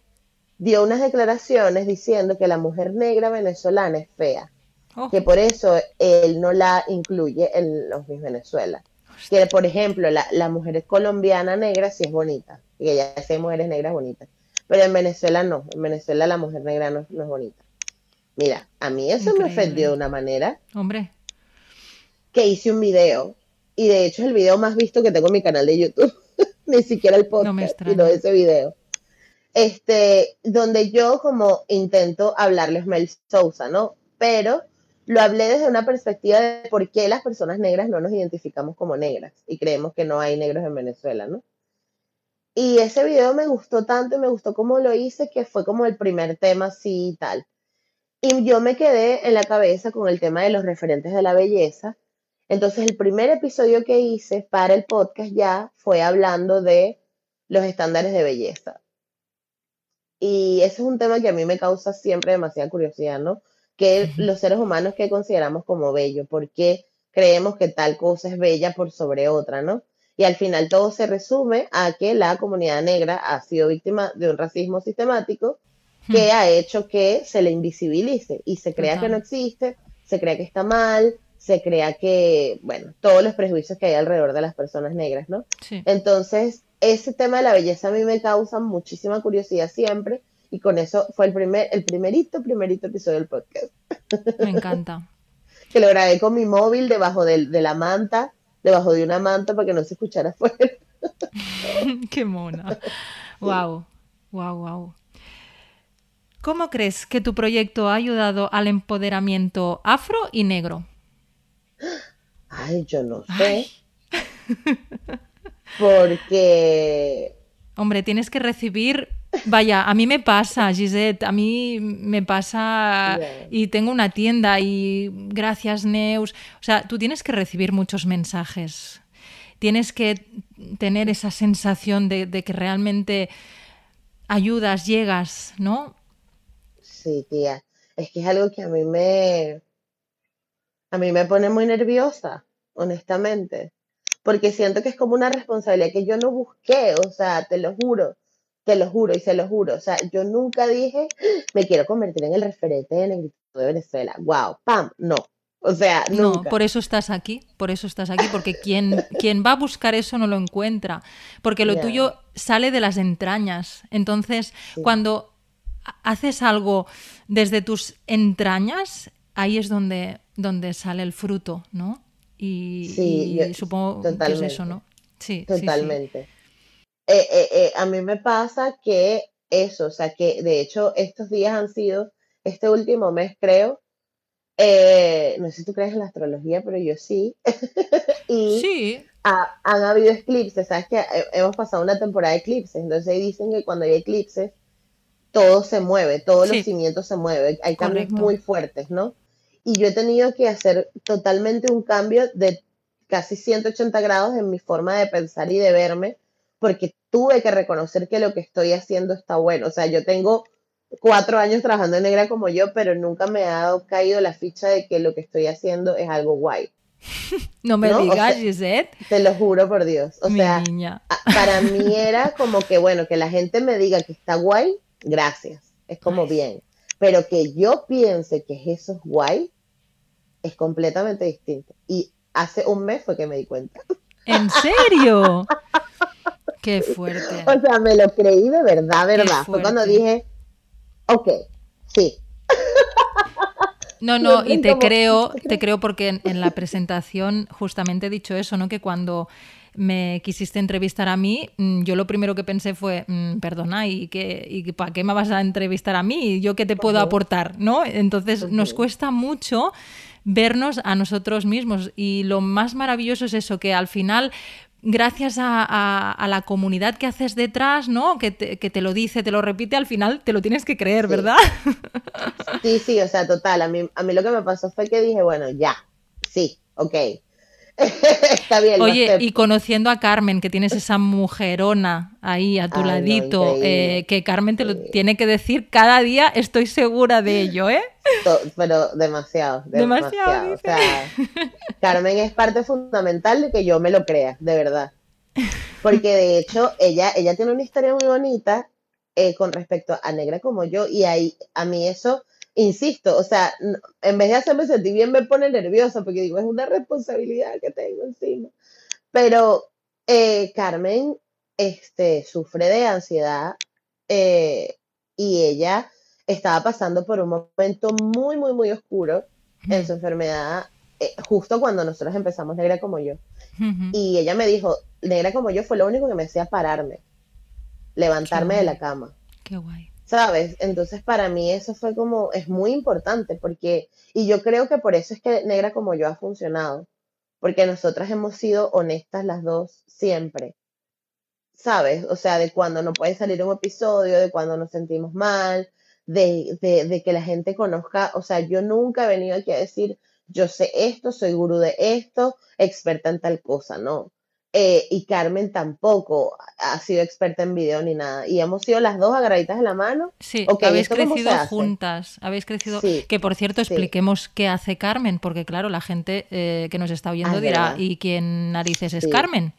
dio unas declaraciones diciendo que la mujer negra venezolana es fea, oh. que por eso él no la incluye en los Miss Venezuela. Que, por ejemplo, la, mujer colombiana negra sí es bonita, y que ya hay mujeres negras bonitas, pero en Venezuela no, en Venezuela la mujer negra no, no es bonita. Mira, a mí eso me ofendió de una manera. Hombre. Que hice un video. Y de hecho es el video más visto que tengo en mi canal de YouTube. <laughs> Ni siquiera el podcast, no sino ese video. Este, donde yo como intento hablarles Mel Sousa, ¿no? Pero lo hablé desde una perspectiva de por qué las personas negras no nos identificamos como negras y creemos que no hay negros en Venezuela, ¿no? Y ese video me gustó tanto y me gustó cómo lo hice que fue como el primer tema así y tal. Y yo me quedé en la cabeza con el tema de los referentes de la belleza. Entonces, el primer episodio que hice para el podcast ya fue hablando de los estándares de belleza. Y ese es un tema que a mí me causa siempre demasiada curiosidad, ¿no? Que los seres humanos que consideramos como bello, ¿por qué creemos que tal cosa es bella por sobre otra, ¿no? Y al final todo se resume a que la comunidad negra ha sido víctima de un racismo sistemático que ha hecho que se le invisibilice y se crea que no existe, se crea que está mal, se crea que, bueno, todos los prejuicios que hay alrededor de las personas negras, ¿no? Entonces, ese tema de la belleza a mí me causa muchísima curiosidad siempre y con eso fue el primer, el primerito, primerito episodio del podcast. Me encanta. <laughs> que lo grabé con mi móvil debajo de, de la manta, debajo de una manta para que no se escuchara afuera. <laughs> Qué mona. Wow, wow, wow. ¿Cómo crees que tu proyecto ha ayudado al empoderamiento afro y negro? Ay, yo no sé. Porque... Hombre, tienes que recibir... Vaya, a mí me pasa, Gisette, a mí me pasa y tengo una tienda y gracias, Neus. O sea, tú tienes que recibir muchos mensajes. Tienes que tener esa sensación de, de que realmente ayudas, llegas, ¿no? Sí, tía. Es que es algo que a mí me, A mí me pone muy nerviosa, honestamente, porque siento que es como una responsabilidad que yo no busqué, o sea, te lo juro, te lo juro y se lo juro, o sea, yo nunca dije, me quiero convertir en el referente de negrito de Venezuela, wow, pam, no, o sea, nunca. No, por eso estás aquí, por eso estás aquí, porque quien, quien va a buscar eso no lo encuentra, porque lo tuyo sale de las entrañas. Entonces, Sí. cuando haces algo desde tus entrañas, ahí es donde, donde sale el fruto, ¿no? Y, Sí, y yo- supongo que es totalmente. eso, ¿no? Sí, sí, sí. Totalmente. Eh, eh, eh, a mí me pasa que eso, o sea, que de hecho estos días han sido, este último mes creo, eh, no sé si tú crees en la astrología, pero yo sí, <laughs> y Sí, ha- han habido eclipses, sabes que he- hemos pasado una temporada de eclipses, entonces dicen que cuando hay eclipses, todo se mueve, todos Sí. los cimientos se mueven, hay cambios Correcto. muy fuertes, ¿no? Y yo he tenido que hacer totalmente un cambio de casi 180 grados en mi forma de pensar y de verme, porque tuve que reconocer que lo que estoy haciendo está bueno. O sea, yo tengo cuatro años trabajando en negra como yo, pero nunca me ha dado- caído la ficha de que lo que estoy haciendo es algo guay. <laughs> no me ¿no? O digas, sea, Gisette, Te lo juro por Dios. O mi sea, niña. para mí era como que, bueno, que la gente me diga que está guay, gracias. Es como bien. Pero que yo piense que eso es guay, es completamente distinto. Y hace un mes fue que me di cuenta. ¿En serio? Qué fuerte. <laughs> O sea, me lo creí de verdad, verdad. Fue cuando dije, ok, sí. No, <laughs> no, y te creo, te creo porque en, en la presentación justamente he dicho eso, ¿no? Que cuando me quisiste entrevistar a mí, mm, yo lo primero que pensé fue, mm, perdona, ¿y, qué, y para qué me vas a entrevistar a mí? ¿Yo qué te puedo aportar? ¿No? Entonces nos cuesta mucho vernos a nosotros mismos y lo más maravilloso es eso, que al final gracias a, a- a la comunidad que haces detrás, ¿no? Que te, que te lo dice, te lo repite, al final te lo tienes que creer, Sí. ¿verdad? Sí, sí, o sea, total. A mí, a mí lo que me pasó fue que dije, bueno, ya, sí, ok. <laughs> Está bien, Oye, y conociendo a Carmen, que tienes esa mujerona ahí a tu Ay, ladito, eh, que Carmen te lo tiene que decir cada día, estoy segura de ello, ¿eh? Pero demasiado, <laughs> Demasiado, demasiado. O sea, Carmen es parte fundamental de que yo me lo crea, de verdad. Porque de hecho, ella, ella tiene una historia muy bonita eh, con respecto a Negra como yo, y ahí a mí eso, insisto, o sea, en vez de hacerme sentir bien, me pone nerviosa, porque digo, es una responsabilidad que tengo encima. Pero eh, Carmen este, sufre de ansiedad eh, y ella estaba pasando por un momento muy, muy, muy oscuro en su enfermedad, eh, justo cuando nosotros empezamos Negra como yo. Y ella me dijo, Negra como yo fue lo único que me hacía pararme, levantarme de la cama. Qué guay. ¿Sabes? Entonces para mí eso fue como, es muy importante porque, y yo creo que por eso es que Negra como yo ha funcionado, porque nosotras hemos sido honestas las dos siempre. ¿Sabes? O sea, de cuando no puede salir un episodio, de cuando nos sentimos mal, de, de, de que la gente conozca, o sea, yo nunca he venido aquí a decir, yo sé esto, soy gurú de esto, experta en tal cosa, no. Eh, y Carmen tampoco ha sido experta en video ni nada. Y hemos sido las dos agarraditas de la mano. Sí, Ok, habéis ¿esto cómo se crecido juntas, habéis crecido... Sí, Que por cierto, sí. expliquemos qué hace Carmen, porque claro, la gente eh, que nos está oyendo Ah, dirá, verdad. ¿y quién narices es Sí. Carmen?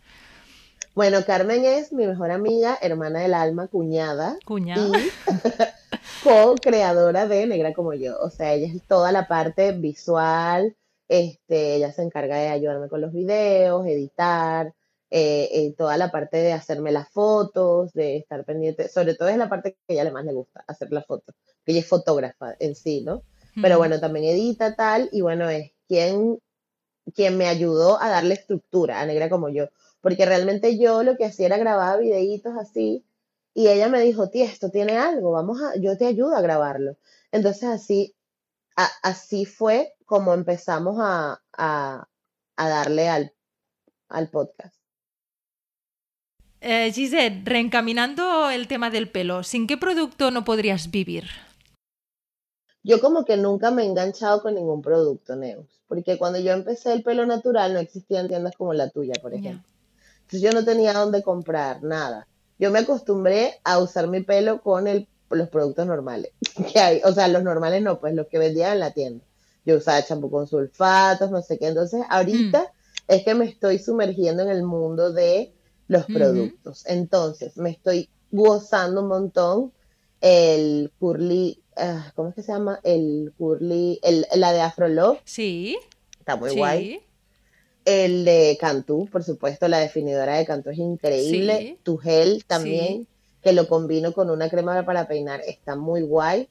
Bueno, Carmen es mi mejor amiga, hermana del alma, cuñada Cuñada. y <laughs> co-creadora de Negra como yo. O sea, ella es toda la parte visual, este, ella se encarga de ayudarme con los videos, editar, eh, eh, toda la parte de hacerme las fotos, de estar pendiente, sobre todo es la parte que a ella le más le gusta, hacer las fotos, que ella es fotógrafa en sí, ¿no? Pero bueno, también edita tal, y bueno, es quien, quien me ayudó a darle estructura a Negra como yo, porque realmente yo lo que hacía era grabar videitos así, y ella me dijo, tía, esto tiene algo, vamos a, yo te ayudo a grabarlo. Entonces así, a- así fue como empezamos a, a, a darle al, al podcast. Eh, Gisette, reencaminando el tema del pelo, ¿sin qué producto no podrías vivir? Yo como que nunca me he enganchado con ningún producto, Neus, porque cuando yo empecé el pelo natural no existían tiendas como la tuya, por ejemplo. Entonces yo no tenía dónde comprar nada. Yo me acostumbré a usar mi pelo con el, los productos normales <laughs> que hay. O sea, los normales no, pues los que vendían en la tienda. yo usaba champú con sulfatos, no sé qué. Entonces, ahorita Mm. es que me estoy sumergiendo en el mundo de los productos. Entonces, me estoy gozando un montón el curly, ah, ¿cómo es que se llama? El curly, el, la de Afro Love, Sí, está muy sí. guay. El de Cantú, por supuesto, la definidora de Cantú es increíble. Sí. Tu gel también, que lo combino con una crema para peinar, está muy guay.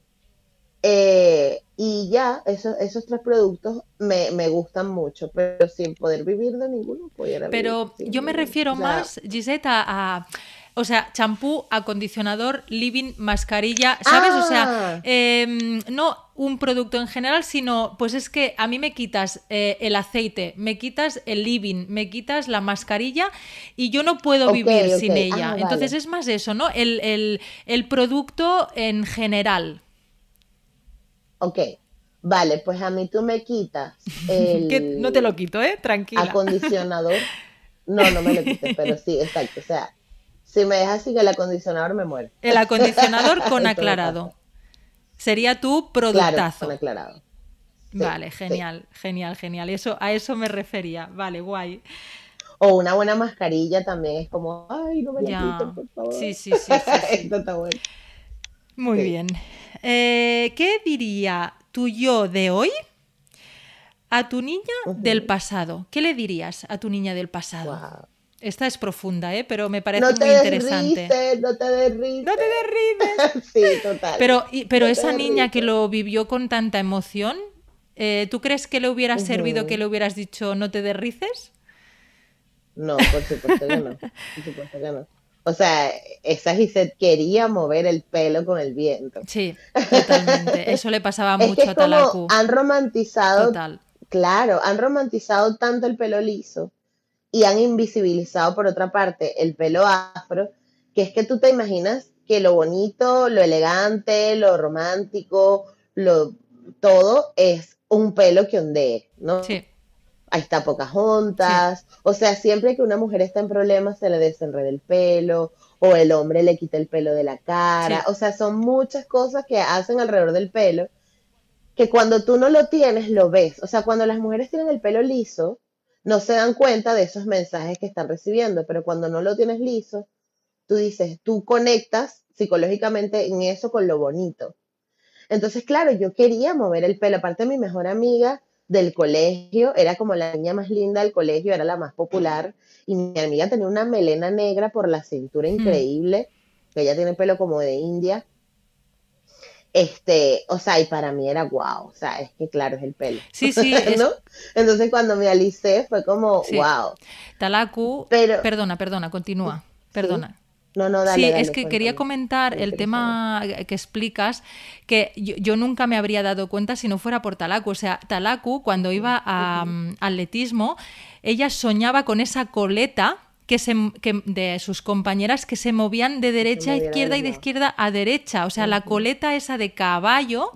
Eh, y ya, esos, esos tres productos me, me gustan mucho, pero sin poder vivir de ninguno. pudiera Pero yo me refiero O sea, más, Gisette, a, a- o sea, champú, acondicionador, living, mascarilla, ¿sabes? O sea, Ah. em, no un producto en general, sino, pues es que a mí me quitas eh, el aceite, me quitas el living, me quitas la mascarilla y yo no puedo vivir sin ella. Ah, Entonces vale. es más eso, ¿no? El, el- el producto en general. Ok, vale, pues a mí tú me quitas <laughs> el no te lo quito, ¿eh? Tranquila. acondicionador. No, no me lo quites, <laughs> pero sí, exacto. O sea, si me dejas sin el acondicionador, me muero. El acondicionador con aclarado. Sería tu Claro, productazo. con aclarado. Sí, Vale, sí. genial, genial, genial. Eso, a eso me refería. Vale, guay. O una buena mascarilla también es como, ay, no me la por favor. Sí, sí, sí, sí, <laughs> sí. Esto está bueno. Muy Sí. bien. Eh, ¿Qué diría tu yo de hoy a tu niña del pasado? ¿Qué le dirías a tu niña del pasado? Wow. Esta es profunda, ¿eh? pero me parece No te muy interesante. derrites, no te derrites. No te derribes. <laughs> Sí, total. Pero, y- pero No esa niña que derrites. lo vivió con tanta emoción, eh, ¿tú crees que le hubiera servido que le hubieras dicho no te derrices? No, por supuesto que no. Por supuesto que no. O sea, esa Gisette quería mover el pelo con el viento. Sí, totalmente. <laughs> Eso le pasaba Es que mucho es a como Talaku. han romantizado, Total. claro, han romantizado tanto el pelo liso y han invisibilizado por otra parte el pelo afro, que es que tú te imaginas que lo bonito, lo elegante, lo romántico, lo todo es un pelo que ondee, ¿no? Sí, Ahí está Pocahontas, o sea, siempre que una mujer está en problemas se le desenreda el pelo, o el hombre le quita el pelo de la cara, Sí. o sea, son muchas cosas que hacen alrededor del pelo, que cuando tú no lo tienes, lo ves. O sea, cuando las mujeres tienen el pelo liso, no se dan cuenta de esos mensajes que están recibiendo, pero cuando no lo tienes liso, tú dices, tú conectas psicológicamente en eso con lo bonito. Entonces, claro, yo quería mover el pelo. Aparte, mi mejor amiga del colegio era como la niña más linda del colegio, era la más popular. Y mi amiga tenía una melena negra por la cintura increíble, que ella tiene pelo como de India. Este, o sea, y para mí era guau, o sea, es que claro, es el pelo. Sí, sí, <laughs> es- ¿no? Entonces cuando me alicé fue como, Sí. wow. Talaku. Pero, Perdona, perdona, continúa. Perdona. No, no, dale, sí, dale, es que quería comentar Me el tema que explicas, que yo, yo nunca me habría dado cuenta si no fuera por Talaku. O sea, Talaku, cuando iba a mm, atletismo, ella soñaba con esa coleta que se, que- de sus compañeras que se movían de derecha a izquierda y de izquierda a derecha. O sea, la coleta esa de caballo.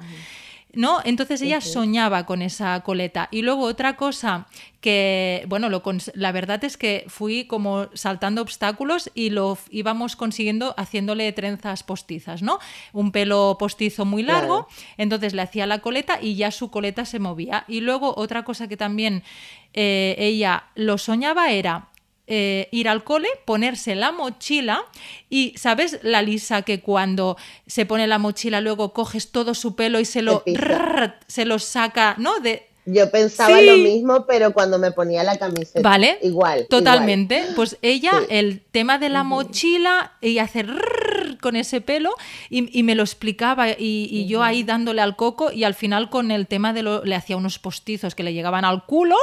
¿No? Entonces ella soñaba con esa coleta. Y luego otra cosa que, bueno, lo la verdad es que fui como saltando obstáculos y lo íbamos consiguiendo haciéndole trenzas postizas, ¿no? Un pelo postizo muy largo, Claro. entonces le hacía la coleta y ya su coleta se movía. Y luego otra cosa que también eh, ella lo soñaba era eh, ir al cole, ponerse la mochila y, ¿sabes? La Lisa que cuando se pone la mochila luego coges todo su pelo y se lo, se lo saca, ¿no? De, Yo pensaba Sí. lo mismo, pero cuando me ponía la camiseta. Vale, Igual. Totalmente. Pues ella, Sí. el tema de la mochila, ella hace con ese pelo y, y me lo explicaba y, y yo ahí dándole al coco y al final con el tema de lo, le hacía unos postizos que le llegaban al culo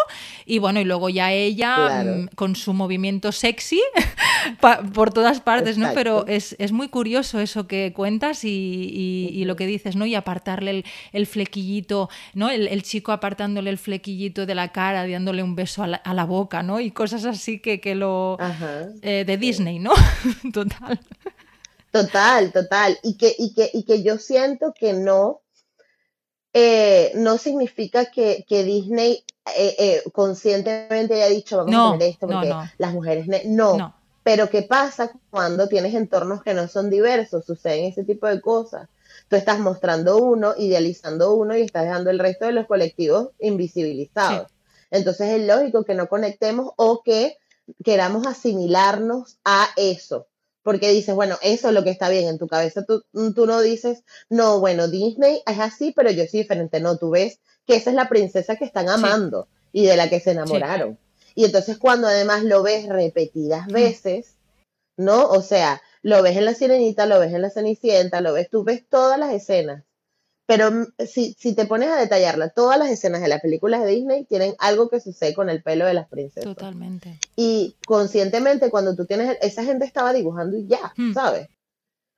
y bueno, y luego ya ella Claro. mm, con su movimiento sexy <laughs> pa- por todas partes, ¿no? Pero Exacto. es, es muy curioso eso que cuentas y, y- lo que dices, ¿no? Y apartarle el, el flequillito, ¿no? El, el chico apartándole el flequillito de la cara, dándole un beso a la, a la boca, ¿no? Y cosas así que, que lo... Eh, de Disney, ¿no? <laughs> Total. Total, total. Y que, y que, y que yo siento que no, eh, no significa que, que Disney eh, eh, conscientemente haya dicho vamos No, a poner esto porque no. las mujeres ne-". no. No. Pero ¿qué pasa cuando tienes entornos que no son diversos? Suceden ese tipo de cosas. tú estás mostrando uno, idealizando uno y estás dejando el resto de los colectivos invisibilizados. Entonces es lógico que no conectemos o que queramos asimilarnos a eso. Porque dices, bueno, eso es lo que está bien en tu cabeza. Tú, tú no dices, no, bueno, Disney es así, pero yo soy diferente. No, tú ves que esa es la princesa que están amando y de la que se enamoraron. Y entonces cuando además lo ves repetidas veces, ¿no? O sea, lo ves en la sirenita, lo ves en la cenicienta, lo ves, tú ves todas las escenas. Pero mm, si, si te pones a detallarla, todas las escenas de las películas de Disney tienen algo que sucede con el pelo de las princesas. Totalmente. Y conscientemente, cuando tú tienes, esa gente estaba dibujando y ya, Hmm. ¿sabes?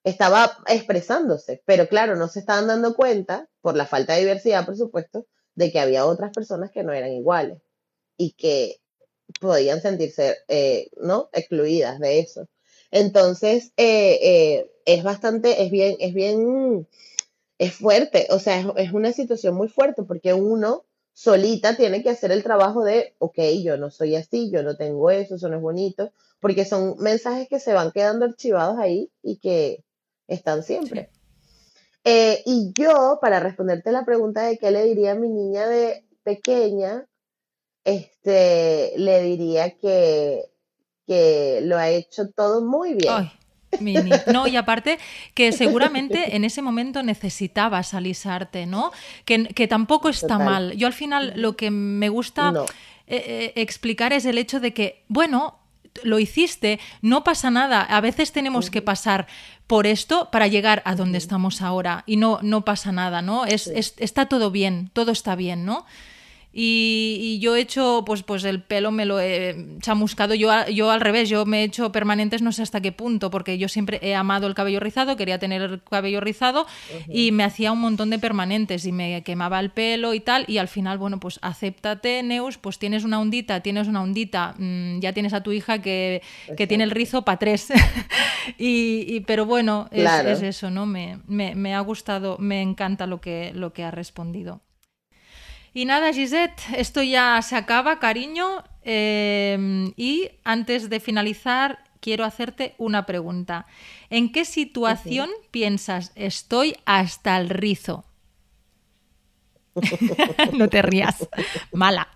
Estaba expresándose, pero claro, no se estaban dando cuenta, por la falta de diversidad, por supuesto, de que había otras personas que no eran iguales y que podían sentirse, eh, ¿no? Excluidas de eso. Entonces, eh, eh, es bastante, es bien, es bien, es fuerte, o sea, es, es una situación muy fuerte porque uno solita tiene que hacer el trabajo de, ok, yo no soy así, yo no tengo eso, eso no es bonito, porque son mensajes que se van quedando archivados ahí y que están siempre. Eh, y yo, para responderte la pregunta de qué le diría a mi niña de pequeña, este, le diría que, que lo ha hecho todo muy bien. Ay, Mini. No, y aparte que seguramente en ese momento necesitabas alisarte, ¿no? Que, que tampoco está Total. mal. Yo al final lo que me gusta No. eh, eh, explicar es el hecho de que, bueno, lo hiciste, no pasa nada. A veces tenemos que pasar por esto para llegar a donde estamos ahora y no, no pasa nada, ¿no? Es, es- está todo bien, todo está bien, ¿no? Y, y yo he hecho, pues, pues el pelo me lo he chamuscado. Yo, yo al revés, yo me he hecho permanentes no sé hasta qué punto, porque yo siempre he amado el cabello rizado, quería tener el cabello rizado y me hacía un montón de permanentes y me quemaba el pelo y tal. Y al final, bueno, pues acéptate, Neus, pues tienes una ondita, tienes una ondita, mm, ya tienes a tu hija que, que tiene el rizo para tres. <laughs> y, y- pero bueno, es, Claro. es eso, ¿no? Me, me- me ha gustado, me encanta lo que, lo que ha respondido. Y nada, Gisette, esto ya se acaba, cariño. eh, y antes de finalizar, quiero hacerte una pregunta. ¿En qué situación piensas estoy hasta el rizo? <laughs> no te rías. Mala.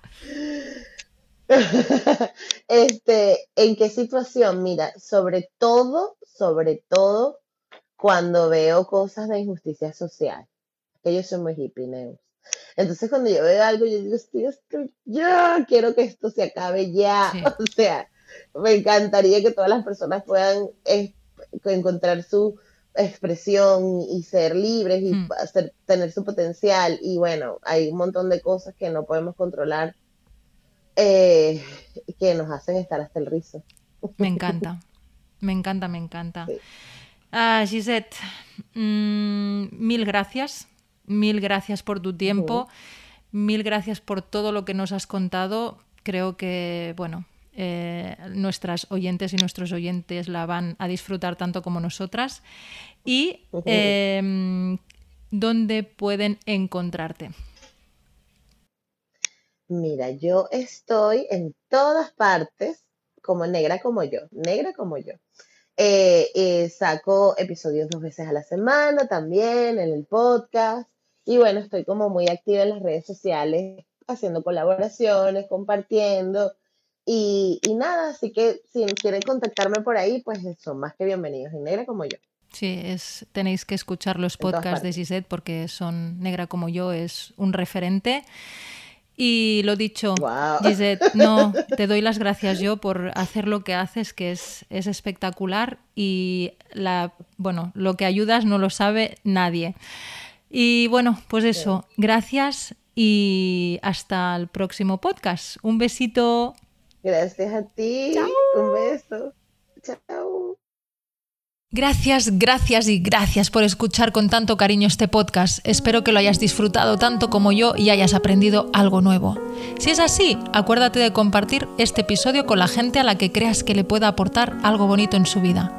<laughs> Este, ¿en qué situación? Mira, sobre todo, sobre todo cuando veo cosas de injusticia social, que yo soy muy hippie, Neus. Entonces, cuando yo veo algo, yo digo, estoy, estoy, ya, quiero que esto se acabe ya. Sí. <laughs> O sea, me encantaría que todas las personas puedan encontrar su expresión y ser libres y Mm. hacer, tener su potencial. Y bueno, hay un montón de cosas que no podemos controlar eh, que nos hacen estar hasta el rizo. Me encanta. Me encanta, me encanta. Sí. Ah, Gisette, mm, mil gracias. Mil gracias por tu tiempo. Mil gracias por todo lo que nos has contado. Creo que, bueno, eh, nuestras oyentes y nuestros oyentes la van a disfrutar tanto como nosotras. Y eh, ¿dónde pueden encontrarte? Mira, yo estoy en todas partes como negra como yo, negra como yo. Eh, eh, saco episodios dos veces a la semana también en el podcast. Y bueno, estoy como muy activa en las redes sociales, haciendo colaboraciones, compartiendo. Y, y nada, así que si quieren contactarme por ahí, pues son más que bienvenidos en negra como yo. Sí, es, tenéis que escuchar los podcasts de. Gisette porque son negra como yo, es un referente. Y lo dicho, Guau. Gisette, <laughs> no, te doy las gracias yo por hacer lo que haces, que es, es espectacular y la, bueno, lo que ayudas no lo sabe nadie. Y bueno, pues eso, gracias y hasta el próximo podcast. Un besito. Gracias a ti. Un beso. Chao. Gracias, gracias y gracias por escuchar con tanto cariño este podcast. Espero que lo hayas disfrutado tanto como yo y hayas aprendido algo nuevo. Si es así, acuérdate de compartir este episodio con la gente a la que creas que le pueda aportar algo bonito en su vida.